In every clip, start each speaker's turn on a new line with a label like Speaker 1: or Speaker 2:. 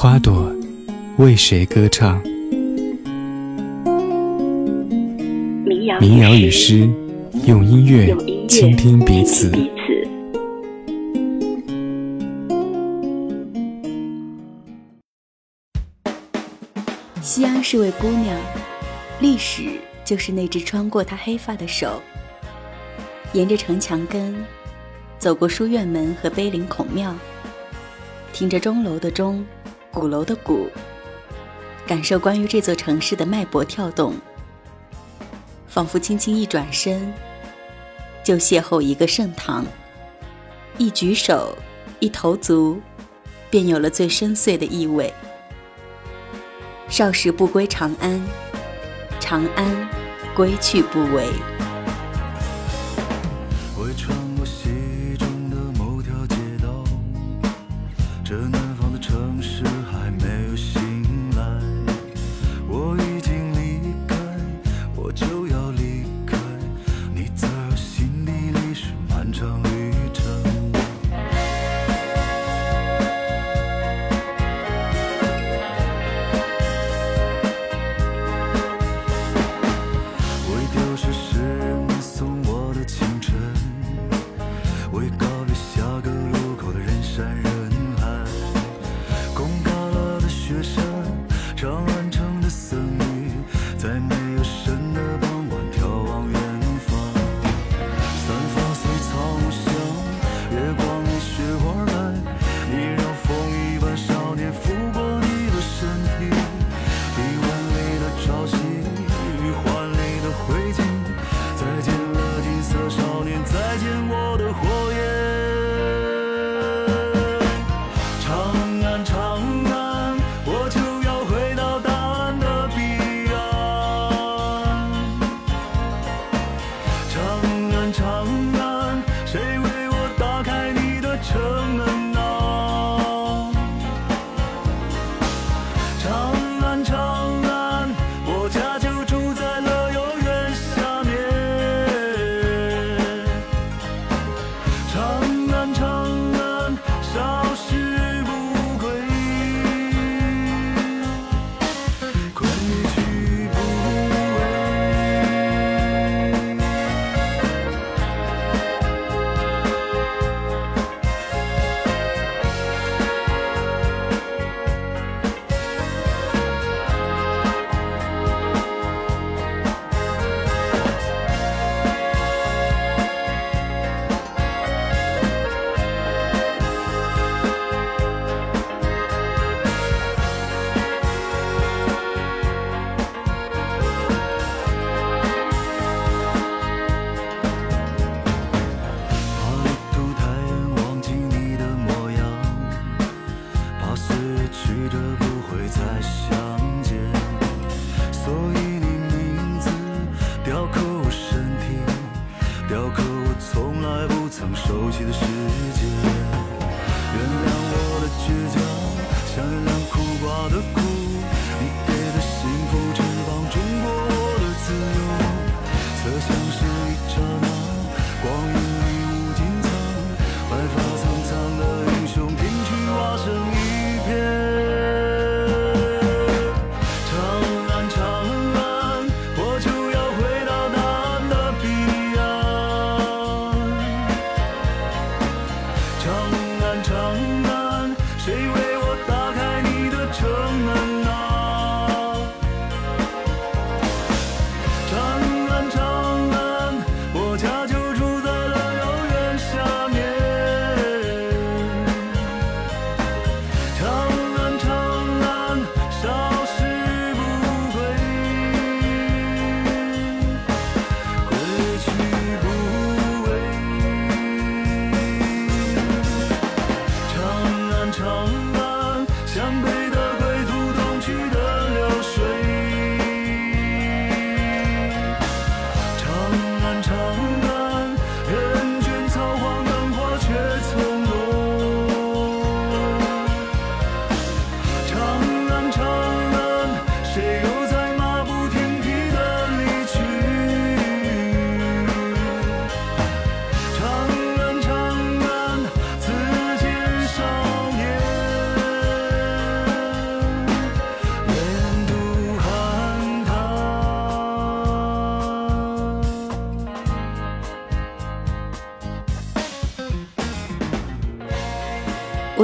Speaker 1: 花朵为谁歌唱？民谣与诗，用音乐倾听彼此。
Speaker 2: 西安是位姑娘，历史就是那只穿过她黑发的手。沿着城墙根，走过书院门和碑林孔庙，听着钟楼的钟，鼓楼的鼓，感受关于这座城市的脉搏跳动，仿佛轻轻一转身，就邂逅一个盛唐。一举手，一投足，便有了最深邃的意味。少时不归长安，长安归去不为。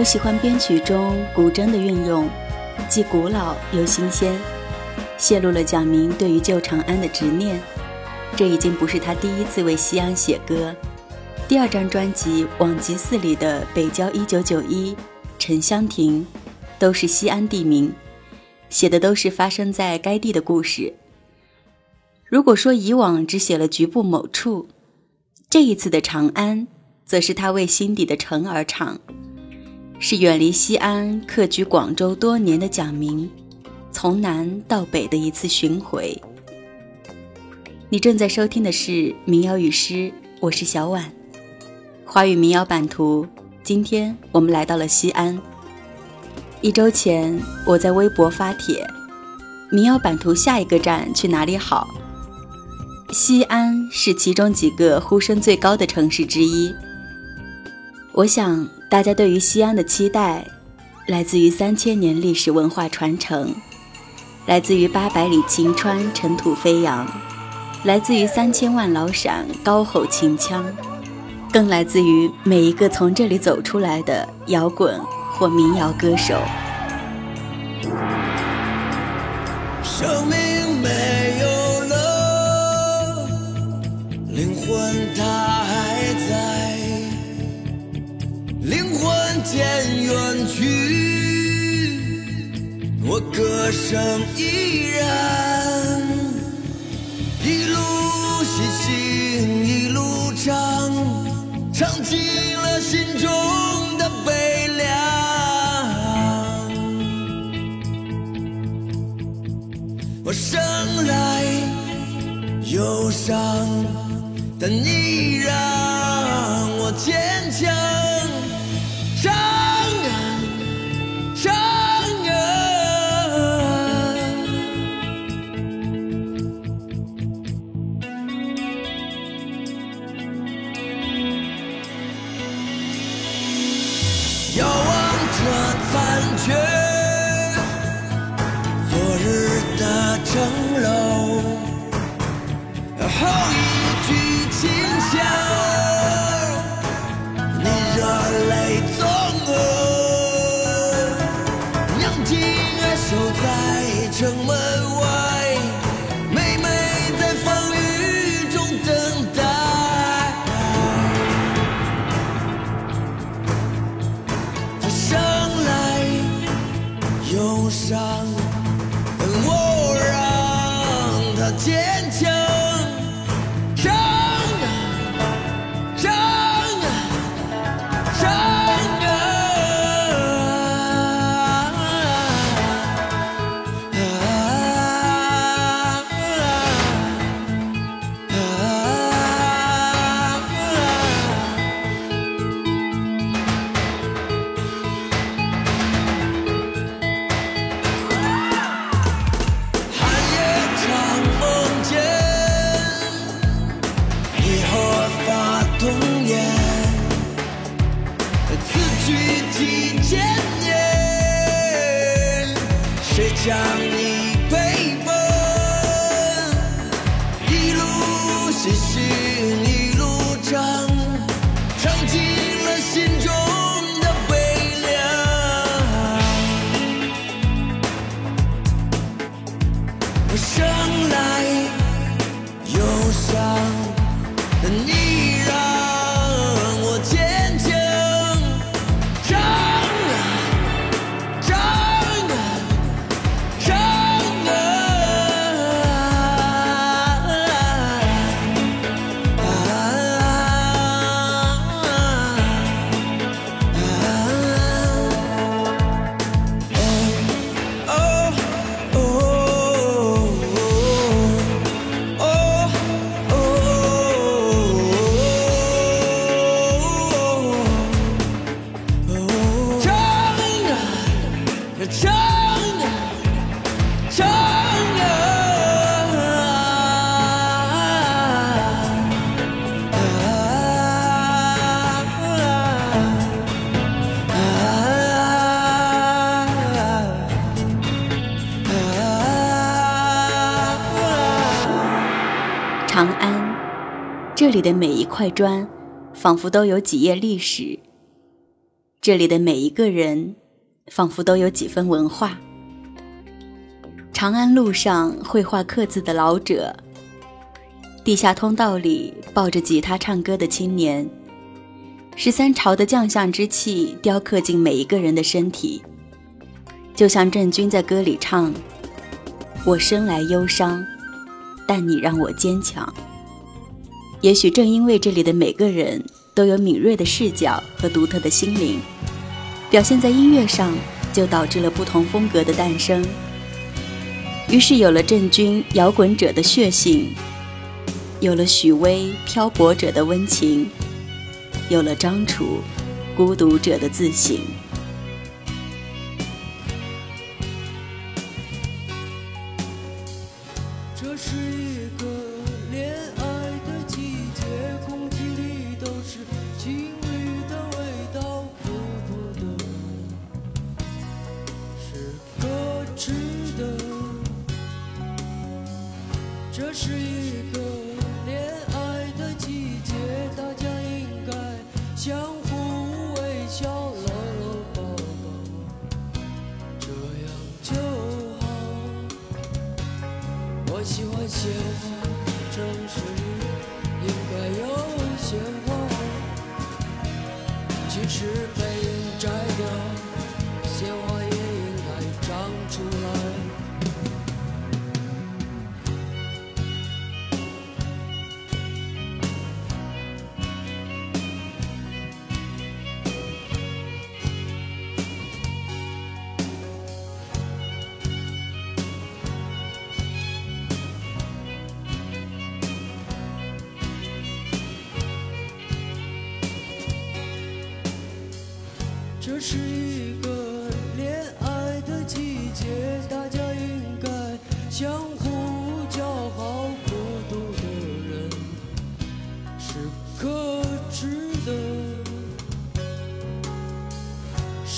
Speaker 3: 喜欢编曲中古筝的运用，既古老又新鲜，泄露了蒋明对于旧长安的执念。这已经不是他第一次为西安写歌。第二张专辑《往极寺》里的《北郊一九九一》《沉香亭》，都是西安地名，写的都是发生在该地的故事。如果说以往只写了局部某处，这一次的长安，则是他为心底的城而唱，是远离西安、客居广州多年的蒋明，从南到北的一次巡回。你正在收听的是民谣与诗，我是小婉。华语民谣版图，今天我们来到了西安。一周前，我在微博发帖：民谣版图下一个站去哪里好？西安是其中几个呼声最高的城市之一。我想，大家对于西安的期待，来自于三千年历史文化传承，来自于八百里秦川尘土飞扬。来自于三千万老陕高吼秦腔，更来自于每一个从这里走出来的摇滚或民谣歌手。
Speaker 4: 生命没有了，灵魂它还在，魂渐远去，我歌声依然。一路细行，一路唱，唱尽了心中的悲凉。我生来忧伤，但你让我坚强。
Speaker 3: 里的每一块砖，仿佛都有几页历史。这里的每一个人，仿佛都有几分文化。长安路上绘画刻字的老者，地下通道里抱着吉他唱歌的青年，十三朝的将相之气雕刻进每一个人的身体，就像郑钧在歌里唱：“我生来忧伤，但你让我坚强。”也许正因为这里的每个人都有敏锐的视角和独特的心灵，表现在音乐上，就导致了不同风格的诞生。于是有了郑钧摇滚者的血性，有了许巍漂泊者的温情，有了张楚孤独者的自省。
Speaker 5: 这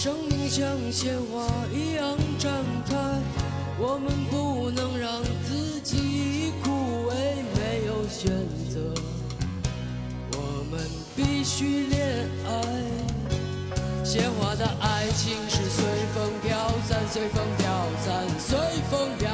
Speaker 5: 生命像鲜花一样绽开，我们不能让自己枯萎，没有选择，我们必须恋爱。鲜花的爱情是随风飘散，随风飘散，随风飘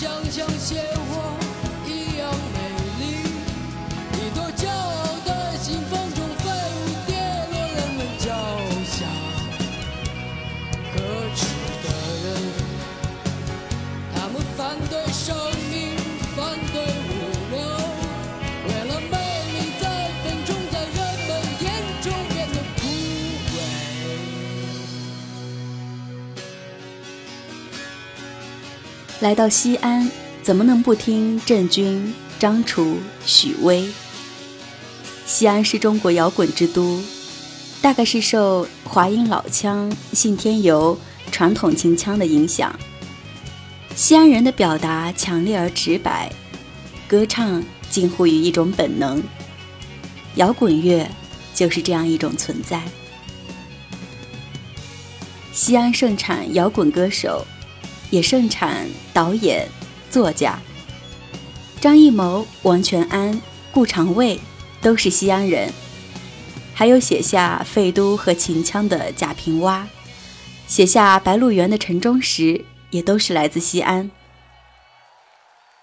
Speaker 5: 他们想像鲜花
Speaker 3: 来到西安，怎么能不听郑钧、张楚、许巍？西安是中国摇滚之都，大概是受华阴老腔、信天游传统秦腔的影响。西安人的表达强烈而直白，歌唱近乎于一种本能。摇滚乐就是这样一种存在。西安盛产摇滚歌手，也盛产导演、作家。张艺谋、王全安、顾长卫都是西安人，还有写下《废都》和《秦腔》的贾平凹，写下《白鹿原》的陈忠实。也都是来自西安。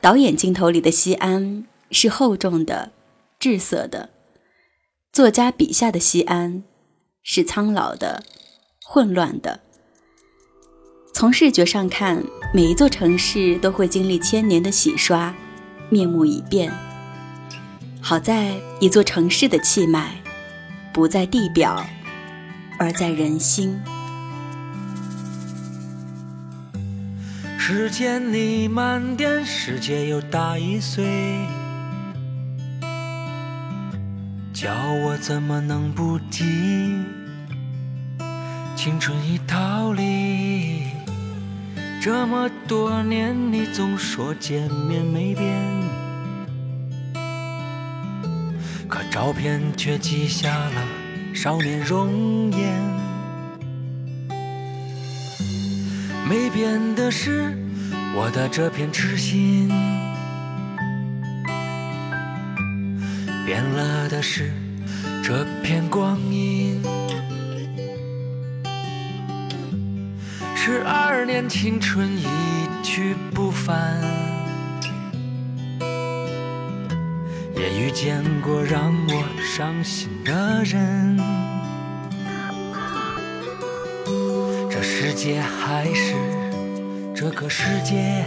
Speaker 3: 导演镜头里的西安是厚重的、滞涩的；作家笔下的西安是苍老的、混乱的。从视觉上看，每一座城市都会经历千年的洗刷，面目已变。好在一座城市的气脉不在地表，而在人心。
Speaker 6: 时间你慢点，世界又大一岁。叫我怎么能不急？青春已逃离，这么多年，你总说见面没变，可照片却记下了少年容颜。没变的是我的这片痴心，变了的是这片光阴。十二年青春一去不返，也遇见过让我伤心的人。这世界还是这个世界，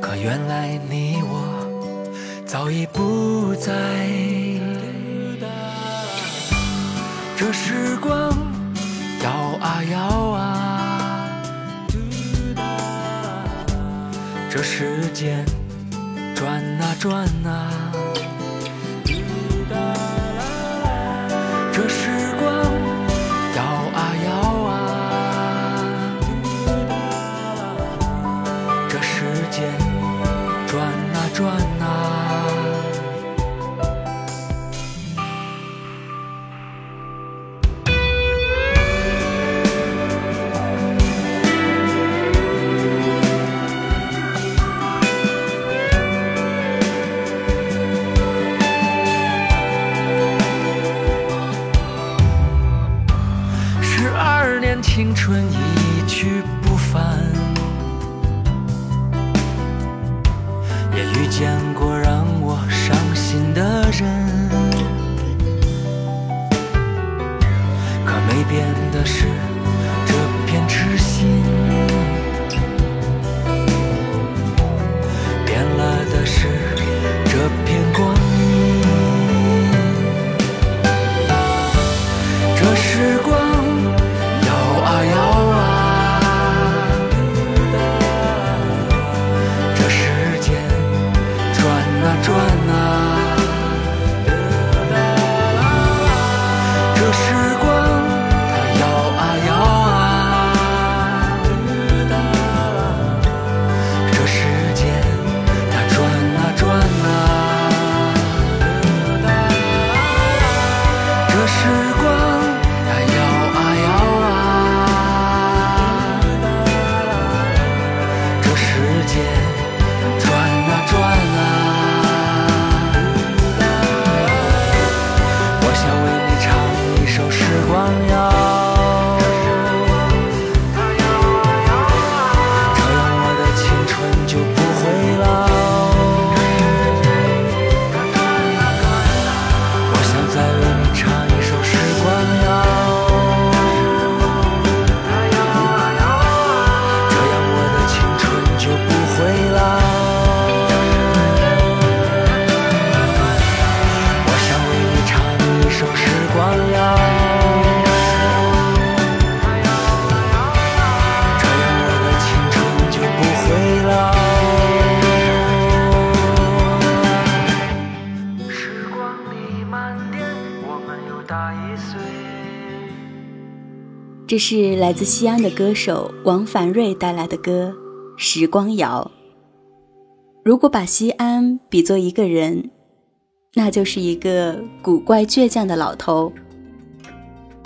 Speaker 6: 可原来你我早已不在。这时光摇啊摇啊，这时间转啊转啊，这时光摇啊摇啊，这时间
Speaker 3: 转啊转。来自西安的歌手王凡瑞带来的歌《时光谣》。如果把西安比作一个人，那就是一个古怪倔强的老头。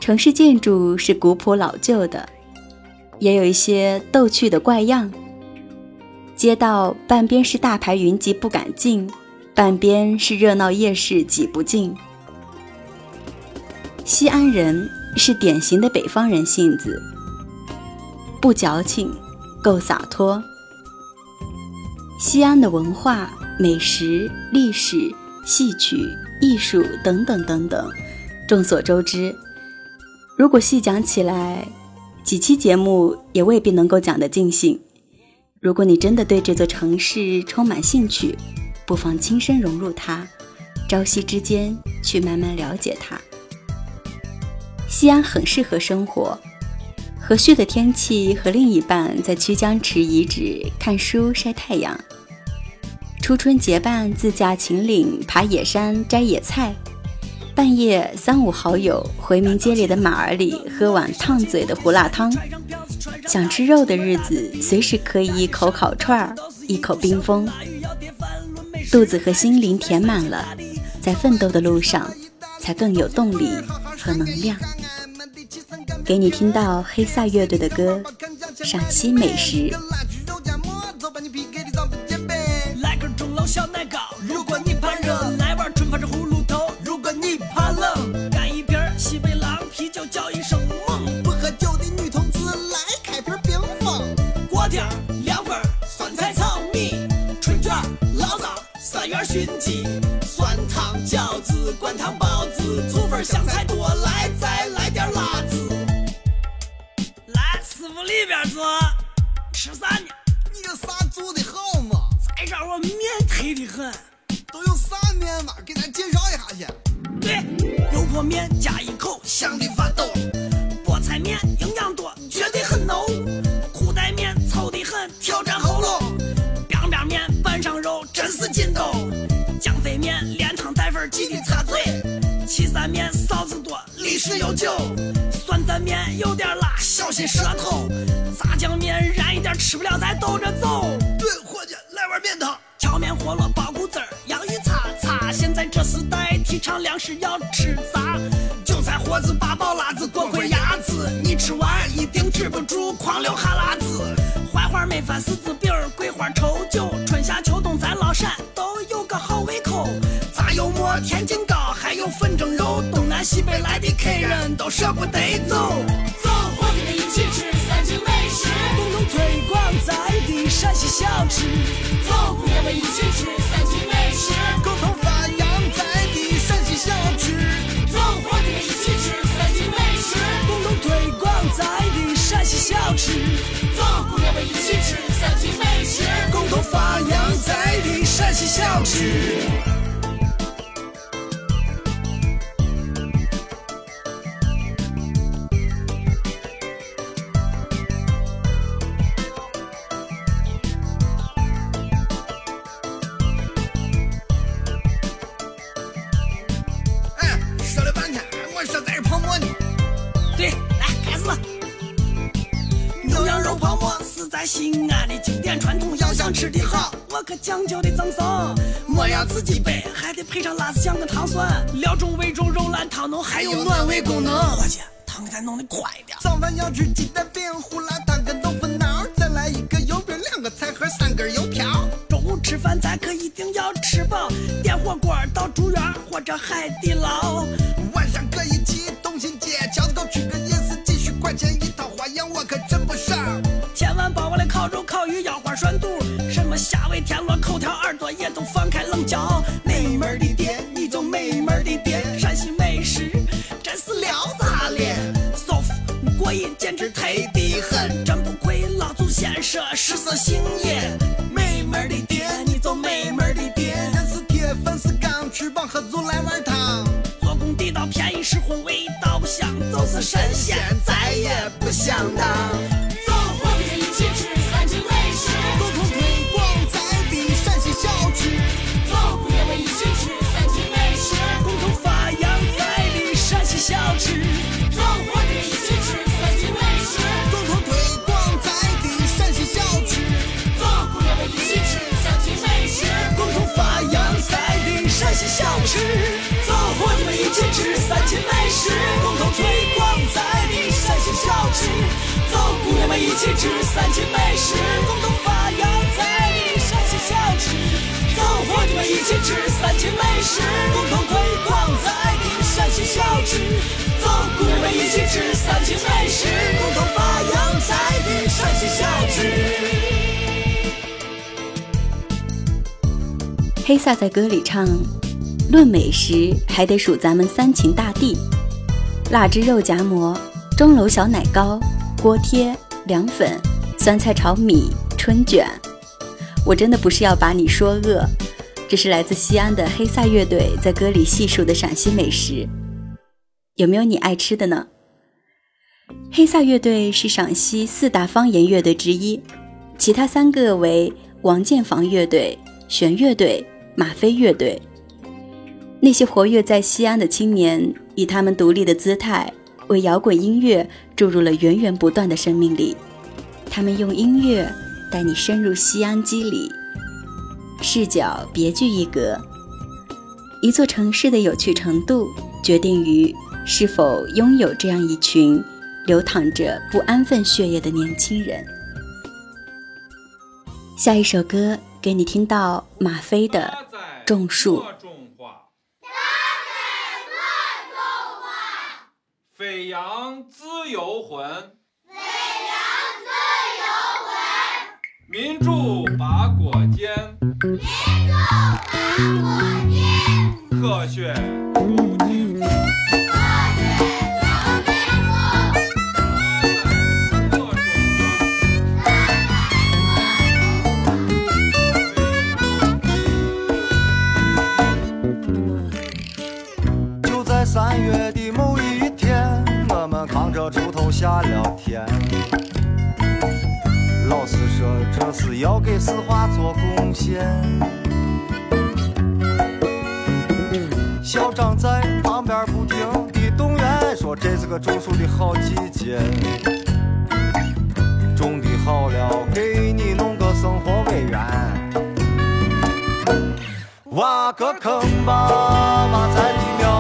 Speaker 3: 城市建筑是古朴老旧的，也有一些逗趣的怪样。街道半边是大牌云集不敢进，半边是热闹夜市挤不进。西安人。是典型的北方人性子，不矫情，够洒脱。西安的文化、美食、历史、戏曲、艺术等等等等，众所周知。如果细讲起来，几期节目也未必能够讲得尽兴。如果你真的对这座城市充满兴趣，不妨亲身融入它，朝夕之间去慢慢了解它。西安很适合生活，和煦的天气和另一半在曲江池遗址看书晒太阳，初春结伴自驾秦岭爬野山摘野菜，半夜三五好友回民街里的马儿里喝碗烫嘴的胡辣汤，想吃肉的日子随时可以一口烤串儿，一口冰峰，肚子和心灵填满了，在奋斗的路上才更有动力和能量。给你听到黑撒乐队的歌，陕西美食。
Speaker 7: 岐山面臊子多，历史悠久。酸蘸面有点辣，小心舌头。炸酱面燃一点，吃不了再兜着走。
Speaker 8: 对，伙计，来碗面汤。
Speaker 7: 荞面饸饹包谷子儿，洋芋擦擦。现在这时代提倡粮食要吃杂，韭菜盒子、八宝辣子、锅盔鸭子，你吃完一定止不住狂流哈喇子。槐花没饭、柿西北来的客人都舍不得走。走，伙计们一起吃三秦美食，共同推广在地陕西小吃。走，姑娘们一起吃三秦美食，
Speaker 8: 共同发扬在地陕西小吃。
Speaker 7: 走，伙计们一起吃三秦美食，共同推广在地陕西小吃。走，姑娘们一起吃三秦美食，共同发扬在地陕西小吃。吃的好，我可讲究的赠送。莫要自己备，还得配上辣子酱跟糖蒜，料中味中，肉烂汤浓，还有暖胃功能。伙计，汤给咱弄的快点。
Speaker 8: 早饭要吃鸡蛋饼、胡辣汤跟豆腐脑，再来一个油饼，两个菜盒，三根油条。
Speaker 7: 中午吃饭咱可一定要吃饱，点火锅到竹园或者海底捞。
Speaker 8: 晚上可以去东新街，桥子糕吃个夜市，几十块钱一套，花样我可真不少。
Speaker 7: 千万把我的烤肉、烤鱼、腰花涮肚，什么虾尾、田螺、口条、耳朵也都放开冷嚼。美门的店，你就美门的店，陕西美食真是撩炸咧，舒服过瘾，简直忒的很，真不愧老祖先说食色性也。美门的店，你就美门的店，
Speaker 8: 人是铁，粉是钢，吃饱喝足来碗汤。
Speaker 7: 做工地道，便宜实惠，味道香，就是神仙再也不想当。三秦美食，
Speaker 8: 共同推广在地陕西小吃。
Speaker 7: 走，姑娘们一起吃三秦美食，共同发扬在地陕西小吃。走，伙计们一起吃三秦美食，
Speaker 8: 共同推广在地陕西小吃。
Speaker 7: 走，姑娘们一起吃三秦美食，共同发扬在地陕西小吃。
Speaker 3: 黑撒在歌里唱：“论美食，还得数咱们三秦大地，腊汁肉夹馍、钟楼小奶糕、锅贴、凉粉、酸菜炒米、春卷。”我真的不是要把你说饿，这是来自西安的黑撒乐队在歌里细数的陕西美食。有没有你爱吃的呢？黑撒乐队是陕西四大方言乐队之一，其他三个为王建房乐队、弦乐队、马飞乐队。那些活跃在西安的青年，以他们独立的姿态，为摇滚音乐注入了源源不断的生命力。他们用音乐带你深入西安肌理，视角别具一格。一座城市的有趣程度，决定于是否拥有这样一群流淌着不安分血液的年轻人。下一首歌给你听到马飞的《种树》。
Speaker 9: 飞扬自由魂，
Speaker 10: 飞扬自由魂，
Speaker 9: 民主拔果坚，
Speaker 10: 民主拔果坚，
Speaker 9: 科学
Speaker 11: 下了田。老师说这是要给四化做贡献。校长在旁边不停地动员，说这是个种树的好季节。种的好了，给你弄个生活委员。挖个坑吧，把菜的苗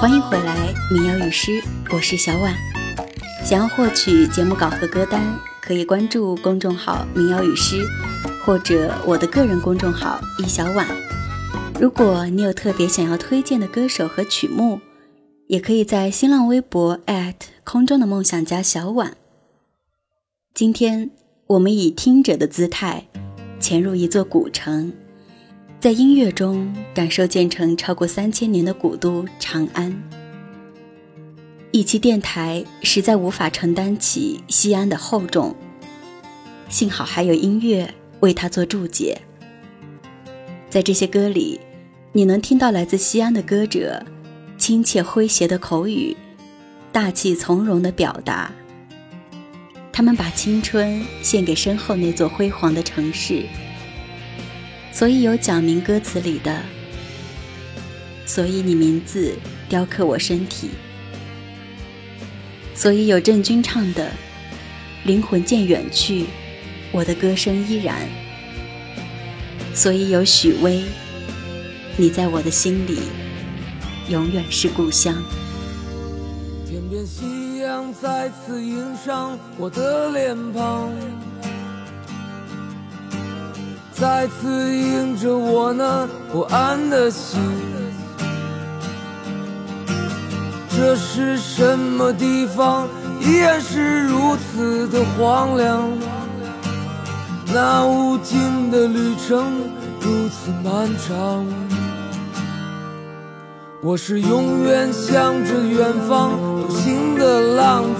Speaker 3: 欢迎回来，民谣与诗，我是小婉。想要获取节目稿和歌单，可以关注公众号“民谣与诗”，或者我的个人公众号“一小婉”。如果你有特别想要推荐的歌手和曲目，也可以在新浪微博空中的梦想家小婉。今天我们以听者的姿态，潜入一座古城，在音乐中感受建成超过三千年的古都长安。一期电台实在无法承担起西安的厚重，幸好还有音乐为它做注解。在这些歌里，你能听到来自西安的歌者亲切诙谐的口语，大气从容的表达。他们把青春献给身后那座辉煌的城市，所以有蒋明歌词里的“所以你名字雕刻我身体”。所以有郑钧唱的“灵魂渐远去，我的歌声依然”。所以有许巍，你在我的心里永远是故乡。
Speaker 5: 天边夕阳再次映上我的脸庞，再次映着我那不安的心。这是什么地方？依然是如此的荒凉。那无尽的旅程如此漫长。我是永远向着远方独行的浪子，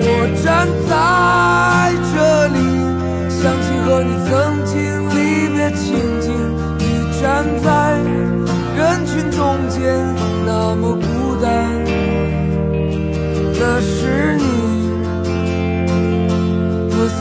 Speaker 5: 我站在这里，想起和你曾经离别情景。你站在人群中间，那么孤单。那是你破碎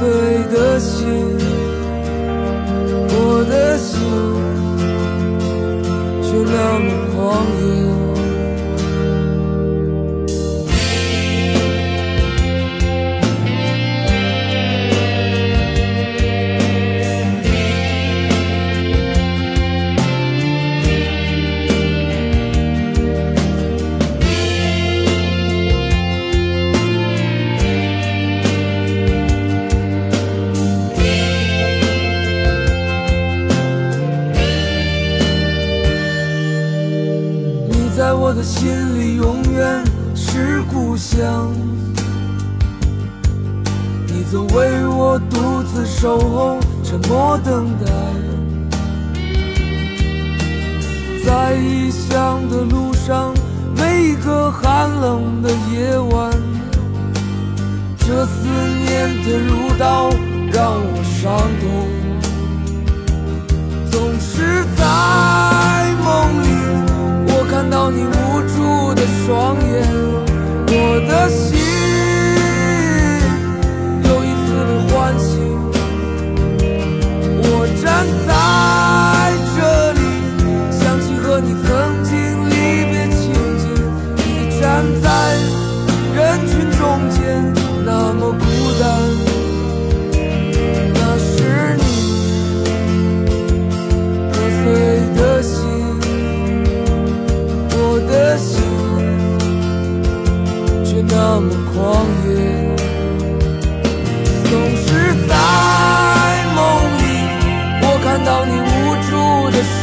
Speaker 5: 守候，沉默等待。在异乡的路上，每一个寒冷的夜晚，这思念的如刀让我伤痛，总是在梦里。我看到你无助的双眼，我的心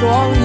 Speaker 5: 双眼，